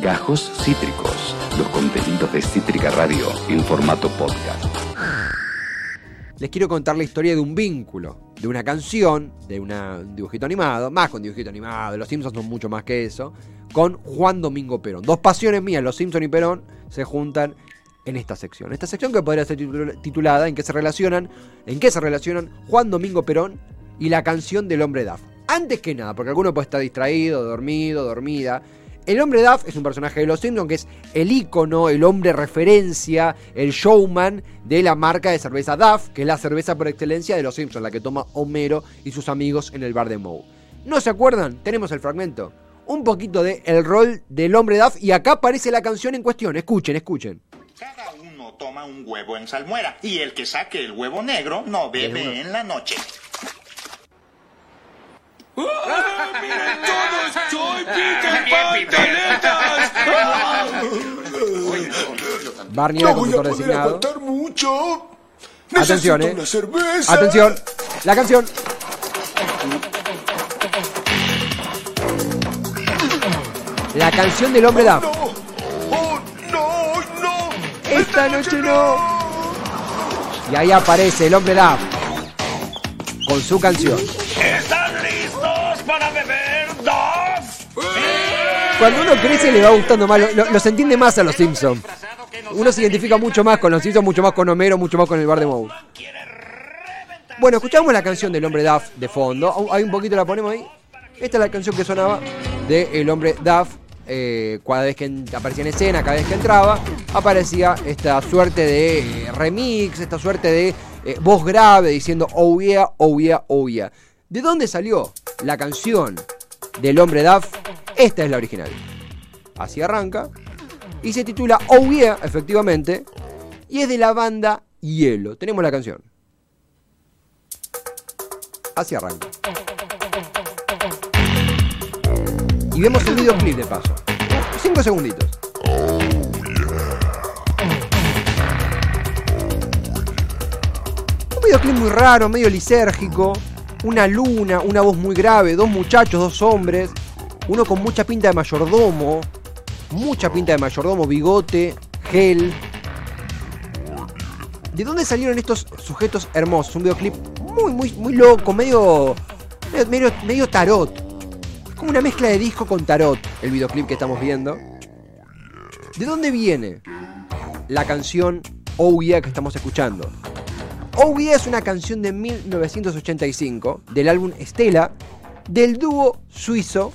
Gajos Cítricos, los contenidos de Cítrica Radio en formato podcast. Les quiero contar la historia de un vínculo, de una canción, de un dibujito animado, más con dibujito animado, los Simpsons son mucho más que eso, con Juan Domingo Perón. Dos pasiones mías, los Simpsons y Perón, se juntan en esta sección. Esta sección que podría ser titul- titulada ¿En qué se relacionan? ¿En qué se relacionan Juan Domingo Perón y la canción del hombre Duff? Antes que nada, porque alguno puede estar distraído, dormido, dormida. El hombre Duff es un personaje de los Simpsons que es el ícono, el hombre referencia, el showman de la marca de cerveza Duff, que es la cerveza por excelencia de los Simpsons, la que toma Homero y sus amigos en el bar de Moe. ¿No se acuerdan? Tenemos el fragmento. Un poquito de el rol del hombre Duff y acá aparece la canción en cuestión. Escuchen, escuchen. Cada uno toma un huevo en salmuera y el que saque el huevo negro no bebe en la noche. Barney era No voy a conductor poder designado. aguantar mucho. Atención, Necesito eh. una cerveza. Atención, la canción. La canción del hombre Duff. No. Oh, no, no. Esta noche no. Y ahí aparece el hombre Duff con su canción. ¿Están listos para beber dos? Cuando uno crece le va gustando más, lo- lo- los entiende más a los Simpsons. Uno se identifica mucho más con los Simpsons, mucho más con Homero, mucho más con el bar de Moe. Bueno, escuchamos la canción del hombre Duff de fondo. Hay un poquito la ponemos ahí. Esta es la canción que sonaba de el hombre Duff. eh, cada vez que aparecía en escena, cada vez que entraba, aparecía esta suerte de eh, remix, esta suerte de eh, voz grave diciendo oh yeah, oh yeah, oh yeah. ¿De dónde salió la canción del hombre Duff? Esta es la original. Así arranca. Y se titula Oh Yeah, efectivamente. Y es de la banda Hielo. Tenemos la canción. Así arranca. Y vemos el videoclip de paso. Cinco segunditos. Un videoclip muy raro, medio lisérgico. Una luna, una voz muy grave, dos muchachos, dos hombres. Uno con mucha pinta de mayordomo. Mucha pinta de mayordomo, bigote, gel. ¿De dónde salieron estos sujetos hermosos? Un videoclip muy, muy, muy loco, medio, medio, medio, tarot. Es como una mezcla de disco con tarot, el videoclip que estamos viendo. ¿De dónde viene la canción Oh Yeah que estamos escuchando? Yeah es una canción de 1985 del álbum Estela del dúo suizo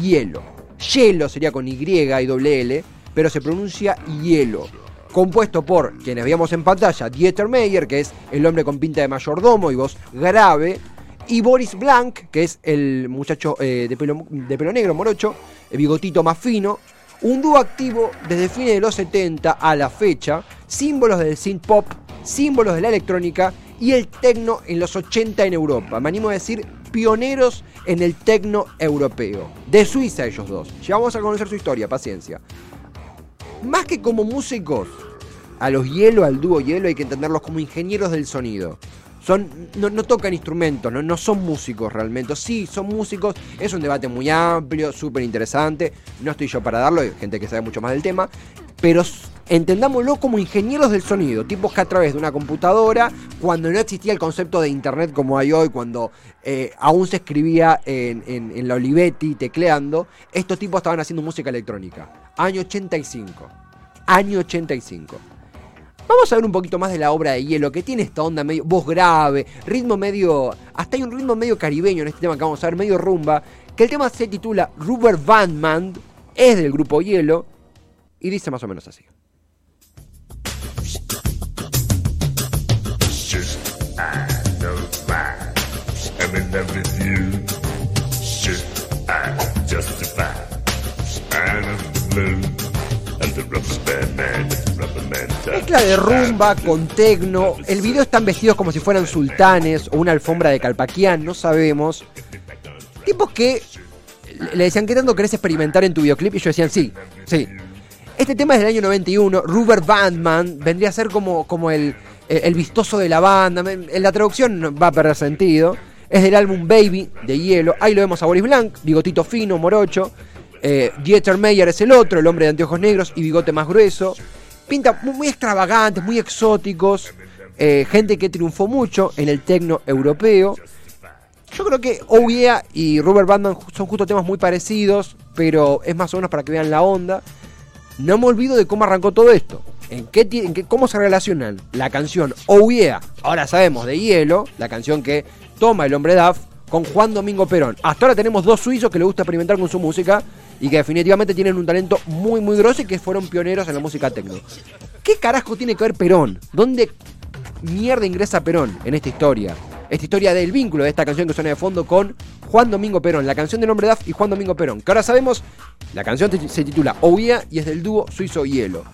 Hielo. Hielo sería con Y y doble L, pero se pronuncia Hielo. Compuesto por quienes veíamos en pantalla, Dieter Meyer, que es el hombre con pinta de mayordomo y voz grave, y Boris Blanc, que es el muchacho eh, de, pelo, de pelo negro, morocho, el bigotito más fino. Un dúo activo desde fines de los 70 a la fecha, símbolos del synth pop, símbolos de la electrónica y el techno en los 80 en Europa. Me animo a decir pioneros en el techno europeo. De Suiza ellos dos. Ya vamos a conocer su historia, paciencia. Más que como músicos, a los hielo, al dúo hielo, hay que entenderlos como ingenieros del sonido. Son, no, tocan instrumentos, no, no son músicos realmente. Sí, son músicos. Es un debate muy amplio, súper interesante. No estoy yo para darlo, hay gente que sabe mucho más del tema. Pero entendámoslo como ingenieros del sonido. Tipos que a través de una computadora, cuando no existía el concepto de internet como hay hoy, cuando eh, aún se escribía en, la Olivetti tecleando, estos tipos estaban haciendo música electrónica. Año 85. Año 85. Vamos a ver un poquito más de la obra de Hielo, que tiene esta onda medio voz grave, ritmo medio. Hasta hay un ritmo medio caribeño en este tema que vamos a ver, medio rumba. Que el tema se titula Rubber Bandman, es del grupo Hielo, y dice más o menos así. And. Mezcla de rumba con tecno. El video están vestidos como si fueran sultanes o una alfombra de Calpaquián, no sabemos. Tipos que le decían, ¿qué tanto querés experimentar en tu videoclip? Y ellos decían, sí, sí. Este tema es del año 91. Rubber Bandman vendría a ser como, como el, el vistoso de la banda. En la traducción va a perder sentido. Es del álbum Baby de Hielo. Ahí lo vemos a Boris Blanc, bigotito fino, morocho. Eh, Dieter Meyer es el otro, el hombre de anteojos negros y bigote más grueso. Pinta muy, extravagantes, muy exóticos. eh, gente que triunfó mucho en el tecno europeo. Yo creo que Yeah y Rubber Band son justo temas muy parecidos, pero es más o menos para que vean la onda. No me olvido de cómo arrancó todo esto. En qué, en cómo se relacionan la canción Oh Yeah, ahora sabemos de Hielo, la canción que toma el hombre DAF, con Juan Domingo Perón. Hasta ahora tenemos dos suizos que le gusta experimentar con su música y que definitivamente tienen un talento muy muy grosso y que fueron pioneros en la música tecno. ¿Qué carajo tiene que ver Perón? ¿Dónde mierda ingresa Perón en esta historia? Esta historia del vínculo de esta canción que suena de fondo con Juan Domingo Perón, la canción del hombre DAF y Juan Domingo Perón. Que ahora sabemos, la canción se titula Yeah y es del dúo suizo Hielo.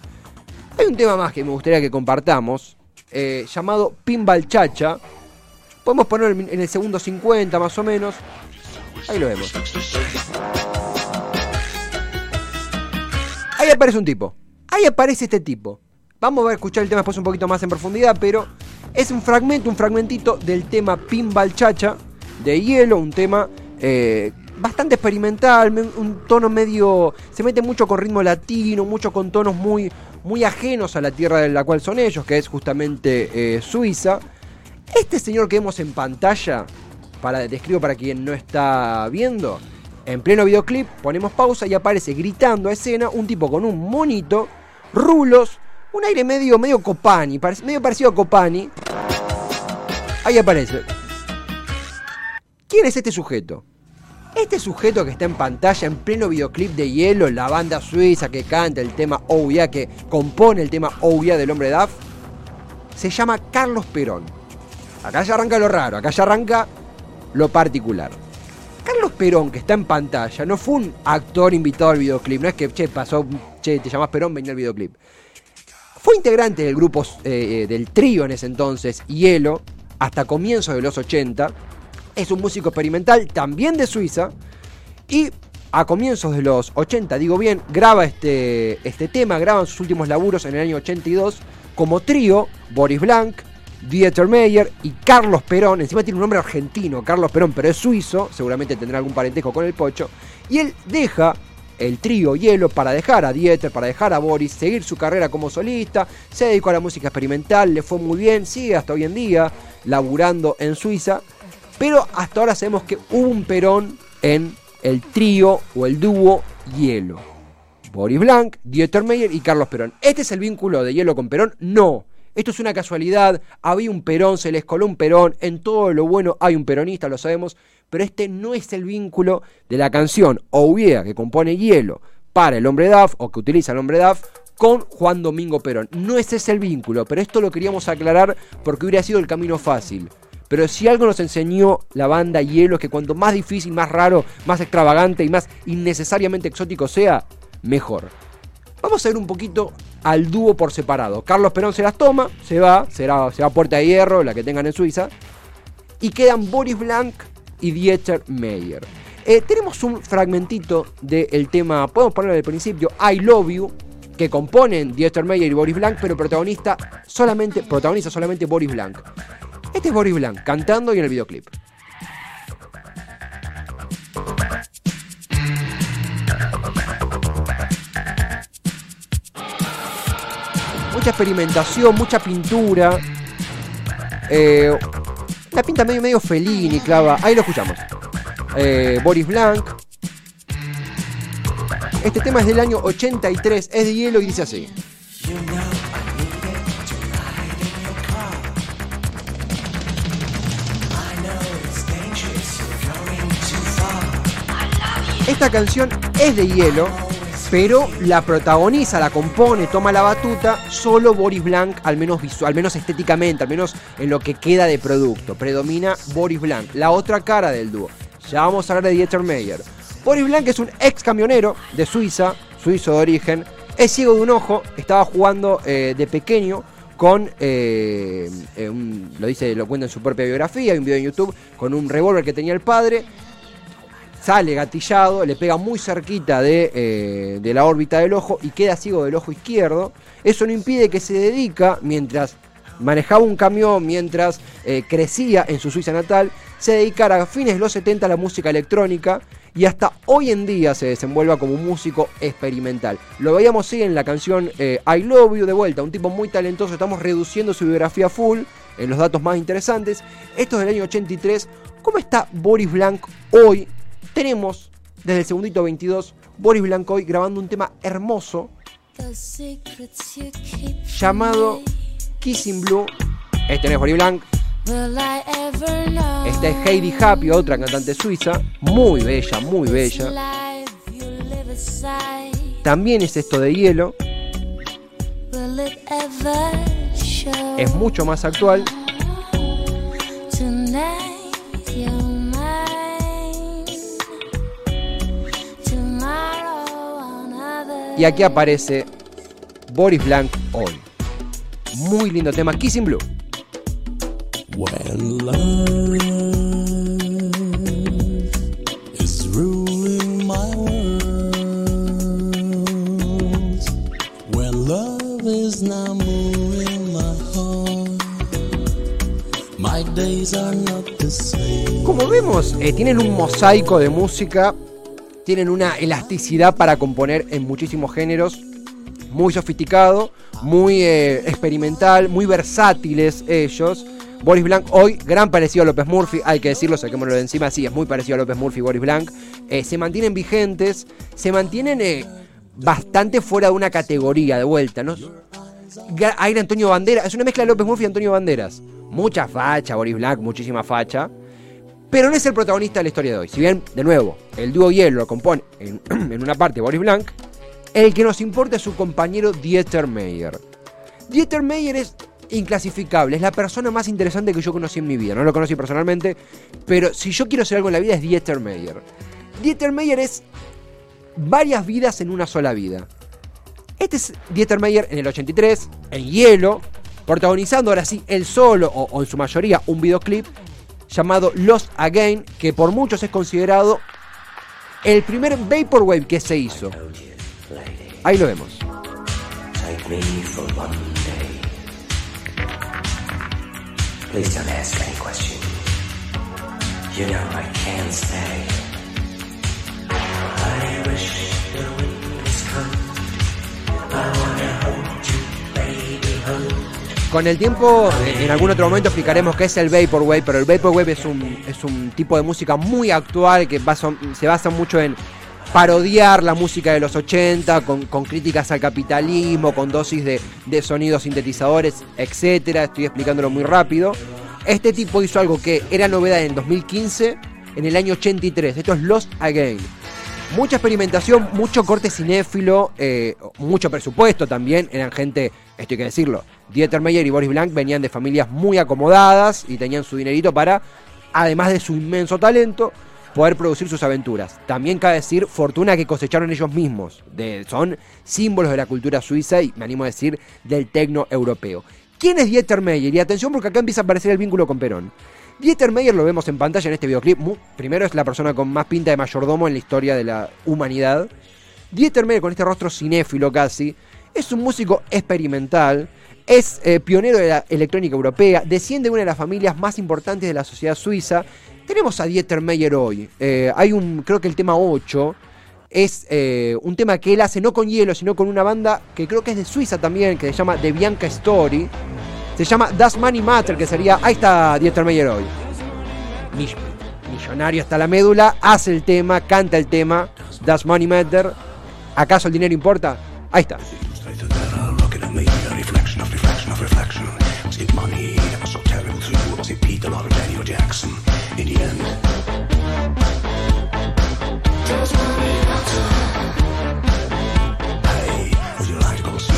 Hay un tema más que me gustaría que compartamos, eh, llamado Pinball Chacha. Podemos ponerlo en el segundo 50 más o menos. Ahí lo vemos. Ahí aparece un tipo. Ahí aparece este tipo. Vamos a escuchar el tema después un poquito más en profundidad, pero es un fragmento, un fragmentito del tema Pinball Chacha de Hielo, un tema eh, bastante experimental, me- un tono medio... Se mete mucho con ritmo latino, mucho con tonos muy, muy ajenos a la tierra de la cual son ellos, que es justamente eh, Suiza. Este señor que vemos en pantalla, para describo para quien no está viendo, en pleno videoclip ponemos pausa y aparece gritando a escena un tipo con un monito, rulos, un aire medio, medio Copani, medio parecido a Copani. Ahí aparece. ¿Quién es este sujeto? Este sujeto que está en pantalla en pleno videoclip de Hielo, la banda suiza que canta el tema Yeah, que compone el tema Yeah del hombre DAF, se llama Carlos Perón. Acá ya arranca lo raro, acá ya arranca lo particular. Carlos Perón, que está en pantalla, no fue un actor invitado al videoclip, no es que, che, pasó, che, te llamas Perón, venía al videoclip. Fue integrante del grupo, eh, eh, del trío en ese entonces, Hielo, hasta comienzos de los 80. Es un músico experimental, también de Suiza. Y a comienzos de los 80, digo bien, graba este, este tema, graban sus últimos laburos en el año 82 como trío, Boris Blanc, Dieter Meyer y Carlos Perón. Encima tiene un nombre argentino, Carlos Perón, pero es suizo, seguramente tendrá algún parentesco con el pocho. Y él deja el trío Hielo para dejar a Dieter, para dejar a Boris, seguir su carrera como solista, se dedicó a la música experimental, le fue muy bien, sigue hasta hoy en día laburando en Suiza, pero hasta ahora sabemos que hubo un Perón en el trío o el dúo Hielo. Boris Blanc, Dieter Meyer y Carlos Perón. ¿Este es el vínculo de Hielo con Perón? No. Esto es una casualidad. Había un Perón, se les coló un Perón. En todo lo bueno hay un peronista, lo sabemos. Pero este no es el vínculo de la canción Yeah que compone Hielo para el hombre DAF o que utiliza el hombre DAF con Juan Domingo Perón. No ese es el vínculo, pero esto lo queríamos aclarar porque hubiera sido el camino fácil. Pero si algo nos enseñó la banda Hielo es que cuanto más difícil, más raro, más extravagante y más innecesariamente exótico sea, mejor. Vamos a ver un poquito al dúo por separado. Carlos Perón se las toma, se va, se va a Puerta de Hierro, la que tengan en Suiza. Y quedan Boris Blanc y Dieter Meyer. Eh, tenemos un fragmentito del tema, podemos ponerlo al principio, I Love You, que componen Dieter Meyer y Boris Blanc, pero protagonista solamente, protagoniza solamente Boris Blanc. Este es Boris Blanc cantando y en el videoclip. Mucha experimentación, mucha pintura. Eh, la pinta medio, medio Fellini, clava. Ahí lo escuchamos. Eh, Boris Blanc. Este tema es del año 83, es de hielo y dice así. Esta canción es de hielo, pero la protagoniza, la compone, toma la batuta solo Boris Blanc, al menos visual, al menos estéticamente, al menos en lo que queda de producto. Predomina Boris Blanc, la otra cara del dúo. Ya vamos a hablar de Dieter Meyer. Boris Blanc es un ex camionero de Suiza, suizo de origen, es ciego de un ojo, estaba jugando eh, de pequeño con, eh, eh, lo dice, lo cuenta en su propia biografía, hay un video en YouTube, con un revólver que tenía el padre, sale gatillado, le pega muy cerquita de, eh, de la órbita del ojo y queda ciego del ojo izquierdo. Eso no impide que se dedica, mientras manejaba un camión, mientras eh, crecía en su Suiza natal, se dedicara a fines de los 70 a la música electrónica y hasta hoy en día se desenvuelva como un músico experimental. Lo veíamos sí en la canción eh, I Love You de vuelta, un tipo muy talentoso, estamos reduciendo su biografía full en los datos más interesantes. Esto es del año 83. ¿Cómo está Boris Blanc hoy? Tenemos desde el segundito 22 Boris Blanc hoy grabando un tema hermoso llamado Kissing Blue. Este no es Boris Blanc, esta es Heidi Happy, otra cantante suiza, muy bella, muy bella. También es esto de hielo. Es mucho más actual. Y aquí aparece Boris Blanc hoy. Muy lindo tema, Kissing Blue. When love is ruling my world, when love is now moving my heart, my days are not the same. Como vemos, eh, tienen un mosaico de música, tienen una elasticidad para componer en muchísimos géneros, muy sofisticado, muy eh, experimental, muy versátiles ellos. Boris Blanc hoy, gran parecido a López Murphy, hay que decirlo, saquémoslo de encima, sí, es muy parecido a López Murphy Boris Blanc. Eh, se mantienen vigentes, se mantienen eh, bastante fuera de una categoría de vuelta, ¿no? Aire Antonio Banderas, es una mezcla de López Murphy y Antonio Banderas. Mucha facha, Boris Blanc, muchísima facha. Pero no es el protagonista de la historia de hoy. Si bien, de nuevo, el dúo Hielo lo compone en, una parte Boris Blanc, el que nos importa es su compañero Dieter Meyer. Dieter Meyer es inclasificable, es la persona más interesante que yo conocí en mi vida. No lo conocí personalmente, pero si yo quiero hacer algo en la vida es Dieter Meyer. Dieter Meyer es varias vidas en una sola vida. Este es Dieter Meyer en el 83, en Hielo, protagonizando ahora sí él solo, o en su mayoría, un videoclip llamado Lost Again, que por muchos es considerado el primer Vaporwave que se hizo. Ahí lo vemos. You know I. I wish Con el tiempo, eh, en algún otro momento explicaremos qué es el Vaporwave, pero el Vaporwave es un, es un tipo de música muy actual que se basa mucho en parodiar la música de los 80, con, con críticas al capitalismo, con dosis de, de sonidos sintetizadores, etcétera. Estoy explicándolo muy rápido. Este tipo hizo algo que era novedad en 2015, en el año 83. Esto es Lost Again. Mucha experimentación, mucho corte cinéfilo, eh, mucho presupuesto también. Eran gente, esto hay que decirlo, Dieter Meyer y Boris Blanc venían de familias muy acomodadas y tenían su dinerito para, además de su inmenso talento, poder producir sus aventuras. También cabe decir, fortuna que cosecharon ellos mismos. Son símbolos de la cultura suiza y me animo a decir del tecno europeo. ¿Quién es Dieter Meyer? Y atención porque acá empieza a aparecer el vínculo con Perón. Dieter Meyer lo vemos en pantalla en este videoclip. Primero es la persona con más pinta de mayordomo en la historia de la humanidad. Dieter Meyer con este rostro cinéfilo casi. Es un músico experimental. Es eh, pionero de la electrónica europea. Desciende de una de las familias más importantes de la sociedad suiza. Tenemos a Dieter Meyer hoy. Eh, hay un, creo que el tema 8 es eh, un tema que él hace no con hielo, sino con una banda que creo que es de Suiza también, que se llama The Bianca Story. Se llama Das Money Matter, que sería. Ahí está Dieter Meyer hoy. Mill- millonario hasta la médula, hace el tema, canta el tema. Das Money Matter. ¿Acaso el dinero importa? Ahí está.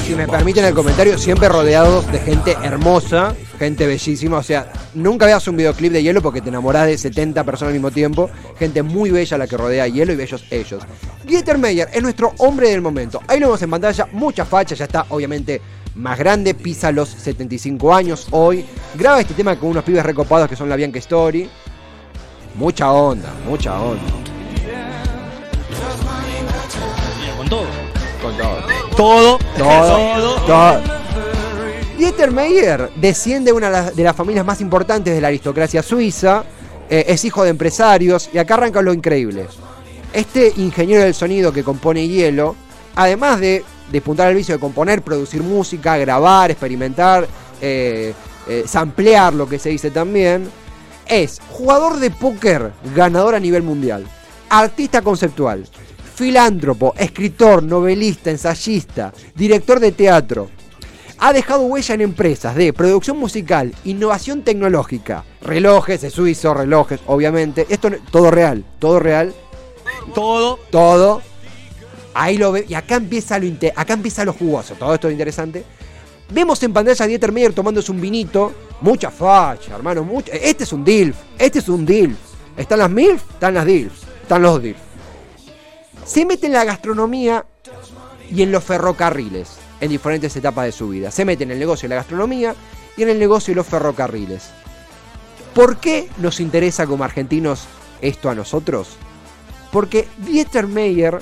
Si me permiten el comentario, siempre rodeados de gente hermosa, gente bellísima. O sea, nunca veas un videoclip de hielo porque te enamorás de 70 personas al mismo tiempo. Gente muy bella la que rodea a hielo y bellos ellos. Dieter Meyer es nuestro hombre del momento. Ahí lo vemos en pantalla, mucha facha, ya está obviamente más grande, pisa los 75 años hoy. Graba este tema con unos pibes recopados que son la Bianca Story. Mucha onda, mucha onda. Con todo. Con todo. Todo. Todo, todo. Dieter Meyer desciende de una de las- de las familias más importantes de la aristocracia suiza, eh, es hijo de empresarios y acá arranca lo increíble. este ingeniero del sonido que compone hielo, además de despuntar el vicio de componer, producir música, grabar, experimentar, eh, eh, samplear lo que se dice también, es jugador de póker ganador a nivel mundial, artista conceptual, filántropo, escritor, novelista, ensayista, director de teatro. Ha dejado huella en empresas de producción musical, innovación tecnológica, relojes, es suizo, relojes, obviamente. Esto todo real, todo real, Todo. todo. Ahí lo ve. Y acá empieza lo acá empieza lo jugoso. Todo esto es interesante. Vemos en pantalla a Dieter Meyer tomándose un vinito. Mucha facha, hermano. mucha- Este es un DILF. Este es un DILF. Están las MILF, están las DILFs. Están los DILF. Se mete en la gastronomía y en los ferrocarriles. En diferentes etapas de su vida. Se mete en el negocio de la gastronomía y en el negocio de los ferrocarriles. ¿Por qué nos interesa como argentinos esto a nosotros? Porque Dieter Meyer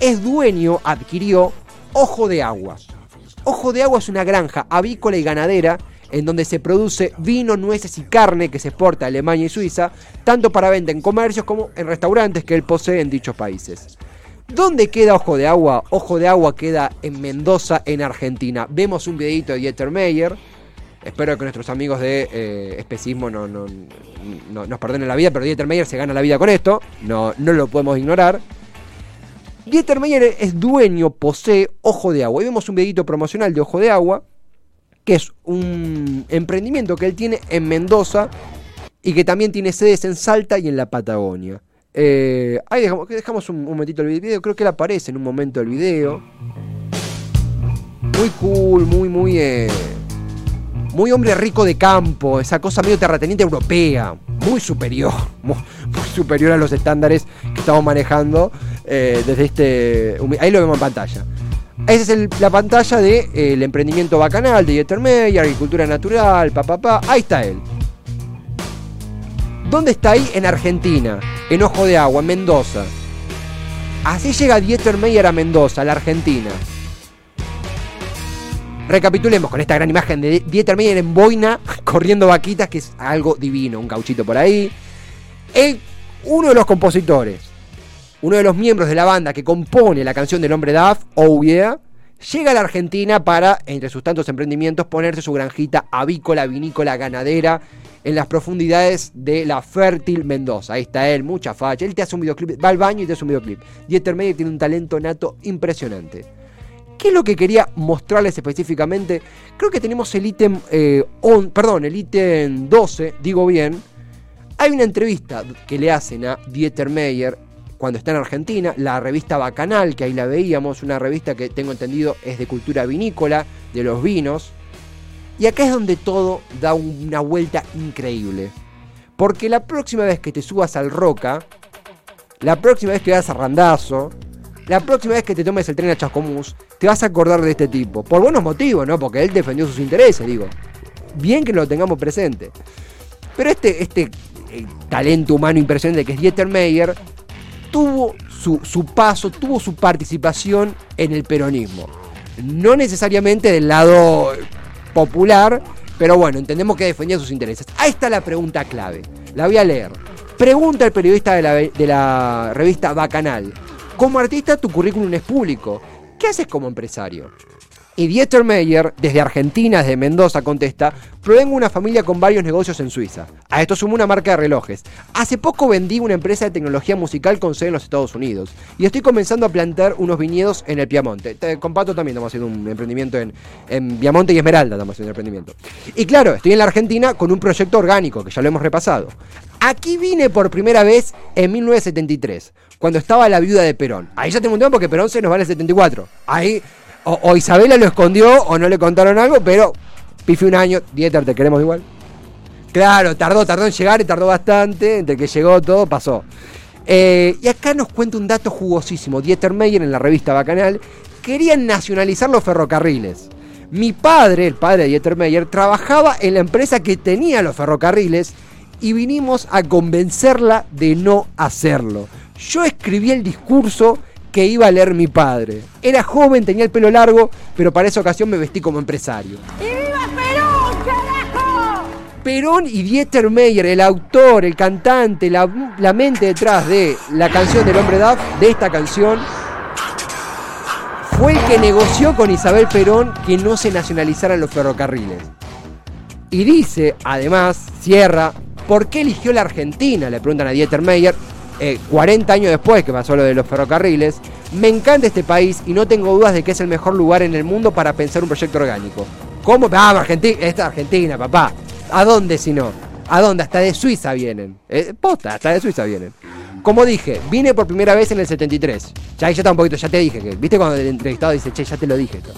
es dueño, adquirió Ojo de Agua. Ojo de Agua es una granja avícola y ganadera en donde se produce vino, nueces y carne que se exporta a Alemania y Suiza, tanto para venta en comercios como en restaurantes que él posee en dichos países. ¿Dónde queda Ojo de Agua? Ojo de Agua queda en Mendoza, en Argentina. Vemos un videito de Dieter Meyer. Espero que nuestros amigos de eh, especismo no, no- no- nos perdonen la vida, pero Dieter Meyer se gana la vida con esto. No, no lo podemos ignorar. Dieter Meyer es dueño, posee Ojo de Agua. Y vemos un videito promocional de Ojo de Agua, que es un emprendimiento que él tiene en Mendoza y que también tiene sedes en Salta y en la Patagonia. Eh, ahí dejamos, dejamos un, momentito el video, creo que él aparece en un momento del video. Muy cool, muy, muy... eh, muy hombre rico de campo, esa cosa medio terrateniente europea, muy superior, muy, superior a los estándares que estamos manejando eh, desde este... Ahí lo vemos en pantalla. Esa es el- la pantalla del de, eh, el emprendimiento bacanal de Dieter Meyer, agricultura natural, pa, pa, pa. Ahí está él. ¿Dónde está ahí? En Argentina, en Ojo de Agua, en Mendoza. Así llega Dieter Meyer a Mendoza, a la Argentina. Recapitulemos con esta gran imagen de Dieter Meyer en boina, corriendo vaquitas, que es algo divino, un gauchito por ahí. Él, uno de los compositores, uno de los miembros de la banda que compone la canción del hombre Duff, Oh llega a la Argentina para, entre sus tantos emprendimientos, ponerse su granjita avícola, vinícola, ganadera en las profundidades de la fértil Mendoza. Ahí está él, mucha facha. Él te hace un videoclip, va al baño y te hace un videoclip. Dieter Meyer tiene un talento nato impresionante. ¿Qué es lo que quería mostrarles específicamente? Creo que tenemos el ítem, eh, perdón, el ítem 12, digo bien. Hay una entrevista que le hacen a Dieter Meyer cuando está en Argentina, la revista Bacanal, que ahí la veíamos, una revista que tengo entendido es de cultura vinícola, de los vinos. Y acá es donde todo da una vuelta increíble. Porque la próxima vez que te subas al Roca, la próxima vez que vayas a Randazo, la próxima vez que te tomes el tren a Chascomús, te vas a acordar de este tipo. Por buenos motivos, ¿no? Porque él defendió sus intereses, digo. Bien que lo tengamos presente. Pero este, este eh, talento humano impresionante que es Dieter Meyer, tuvo su, su paso, tuvo su participación en el peronismo. No necesariamente del lado popular, pero bueno, entendemos que defendía sus intereses. Ahí está la pregunta clave. La voy a leer. Pregunta el periodista de la, de la revista Bacanal. Como artista tu currículum es público. ¿Qué haces como empresario? Y Dieter Meyer, desde Argentina, desde Mendoza, contesta, provengo una familia con varios negocios en Suiza. A esto sumo una marca de relojes. Hace poco vendí una empresa de tecnología musical con sede en los Estados Unidos. Y estoy comenzando a plantar unos viñedos en el Piamonte. Te- Con Pato también estamos haciendo un emprendimiento en, en Piamonte y Esmeralda, estamos haciendo un emprendimiento. Y claro, estoy en la Argentina con un proyecto orgánico, que ya lo hemos repasado. Aquí vine por primera vez en 1973, cuando estaba la viuda de Perón. Ahí ya tengo un tema porque Perón se nos va en el 74. Ahí o, Isabela lo escondió o no le contaron algo, pero pifi un año, Dieter, te queremos igual. Claro, tardó, tardó en llegar y tardó bastante, entre que llegó todo pasó. Eh, y acá nos cuenta un dato jugosísimo. Dieter Meyer en la revista Bacanal querían nacionalizar los ferrocarriles. Mi padre, el padre de Dieter Meyer, trabajaba en la empresa que tenía los ferrocarriles y vinimos a convencerla de no hacerlo. Yo escribí el discurso que iba a leer mi padre. Era joven, tenía el pelo largo, pero para esa ocasión me vestí como empresario. ¡Y viva Perú, carajo! Perón y Dieter Meyer, el autor, el cantante, la, la mente detrás de la canción del hombre DAF, de esta canción, fue el que negoció con Isabel Perón que no se nacionalizaran los ferrocarriles. Y dice, además, cierra, ¿por qué eligió la Argentina? Le preguntan a Dieter Meyer, eh, 40 años después que pasó lo de los ferrocarriles. Me encanta este país y no tengo dudas de que es el mejor lugar en el mundo para pensar un proyecto orgánico. ¿Cómo? Ah, Argentina, esta es Argentina, papá. ¿A dónde si no? ¿A dónde? Hasta de Suiza vienen. Eh, posta, hasta de Suiza vienen. Como dije, vine por primera vez en el 73. Ya ahí ya está un poquito, ya te dije que, viste cuando el entrevistado dice, che, ya te lo dije. esto?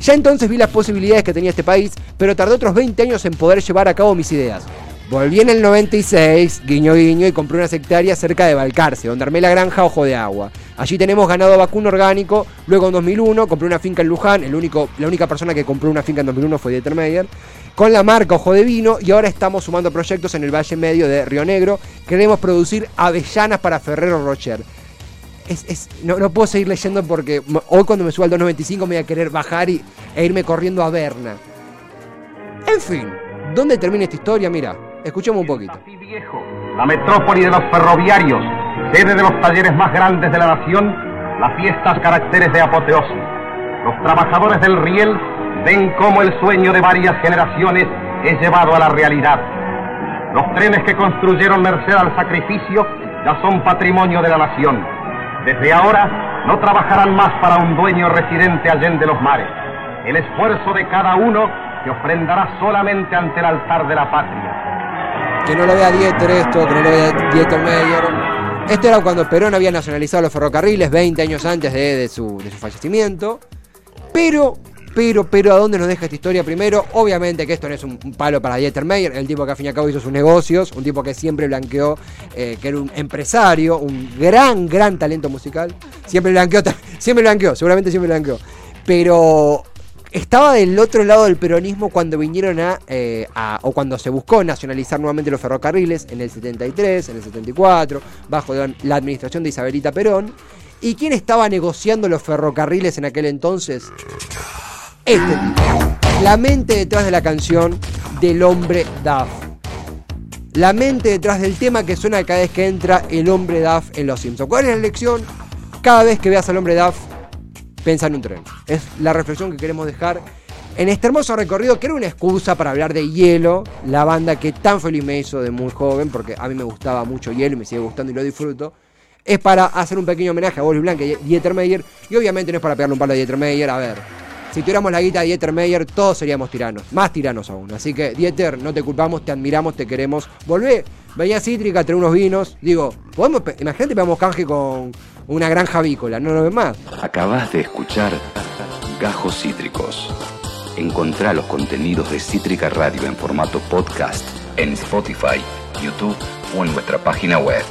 Ya entonces vi las posibilidades que tenía este país, pero tardé otros 20 años en poder llevar a cabo mis ideas. Volví en el 96, guiño guiño, y compré unas hectáreas cerca de Balcarce, donde armé la granja Ojo de Agua. Allí tenemos ganado vacuno orgánico. Luego en 2001 compré una finca en Luján. El único, la única persona que compró una finca en 2001 fue Dieter Meyer. Con la marca Ojo de Vino. Y ahora estamos sumando proyectos en el Valle Medio de Río Negro. Queremos producir avellanas para Ferrero Rocher. No, puedo seguir leyendo porque hoy cuando me suba al 295 me voy a querer bajar y, e irme corriendo a Berna. En fin, ¿dónde termina esta historia? Mira, escuchemos un poquito. Viejo, la metrópoli de los ferroviarios, sede de los talleres más grandes de la nación, las fiestas caracteres de apoteosis. Los trabajadores del riel ven cómo el sueño de varias generaciones es llevado a la realidad. Los trenes que construyeron merced al sacrificio ya son patrimonio de la nación. Desde ahora no trabajarán más para un dueño residente allende los mares. El esfuerzo de cada uno se ofrendará solamente ante el altar de la patria. Que no lo vea Dieter esto, que no lo vea Dieter Meyer. Esto era cuando Perón había nacionalizado los ferrocarriles 20 años antes de, su, fallecimiento. Pero, pero, pero, ¿a dónde nos deja esta historia primero? Obviamente que esto no es un, palo para Dieter Meyer, el tipo que al fin y al cabo hizo sus negocios, un tipo que siempre blanqueó, eh, que era un empresario, un gran, gran talento musical. Siempre blanqueó, siempre blanqueó, seguramente siempre blanqueó. Pero estaba del otro lado del peronismo cuando vinieron a, eh, a- o cuando se buscó nacionalizar nuevamente los ferrocarriles en el 73, en el 74, bajo la la administración de Isabelita Perón. ¿Y quién estaba negociando los ferrocarriles en aquel entonces? Este tipo. La mente detrás de la canción del hombre DAF. La mente detrás del tema que suena cada vez que entra el hombre DAF en Los Simpsons. ¿Cuál es la lección? Cada vez que veas al hombre DAF, piensa en un tren. Es la reflexión que queremos dejar en este hermoso recorrido que era una excusa para hablar de Hielo, la banda que tan feliz me hizo de muy joven, porque a mí me gustaba mucho Hielo y me sigue gustando y lo disfruto. Es para hacer un pequeño homenaje a Boris Blanc y Dieter Meyer. Y obviamente no es para pegarle un palo a Dieter Meyer. A ver, si tuviéramos la guita de Dieter Meyer, todos seríamos tiranos. Más tiranos aún. Así que, Dieter, no te culpamos, te admiramos, te queremos. Volvé, venía Cítrica, trae unos vinos. Digo, podemos, imagínate, pegamos canje con una granja avícola. No lo ves más. Acabas de escuchar Gajos Cítricos. Encontrá los contenidos de Cítrica Radio en formato podcast en Spotify, YouTube o en nuestra página web.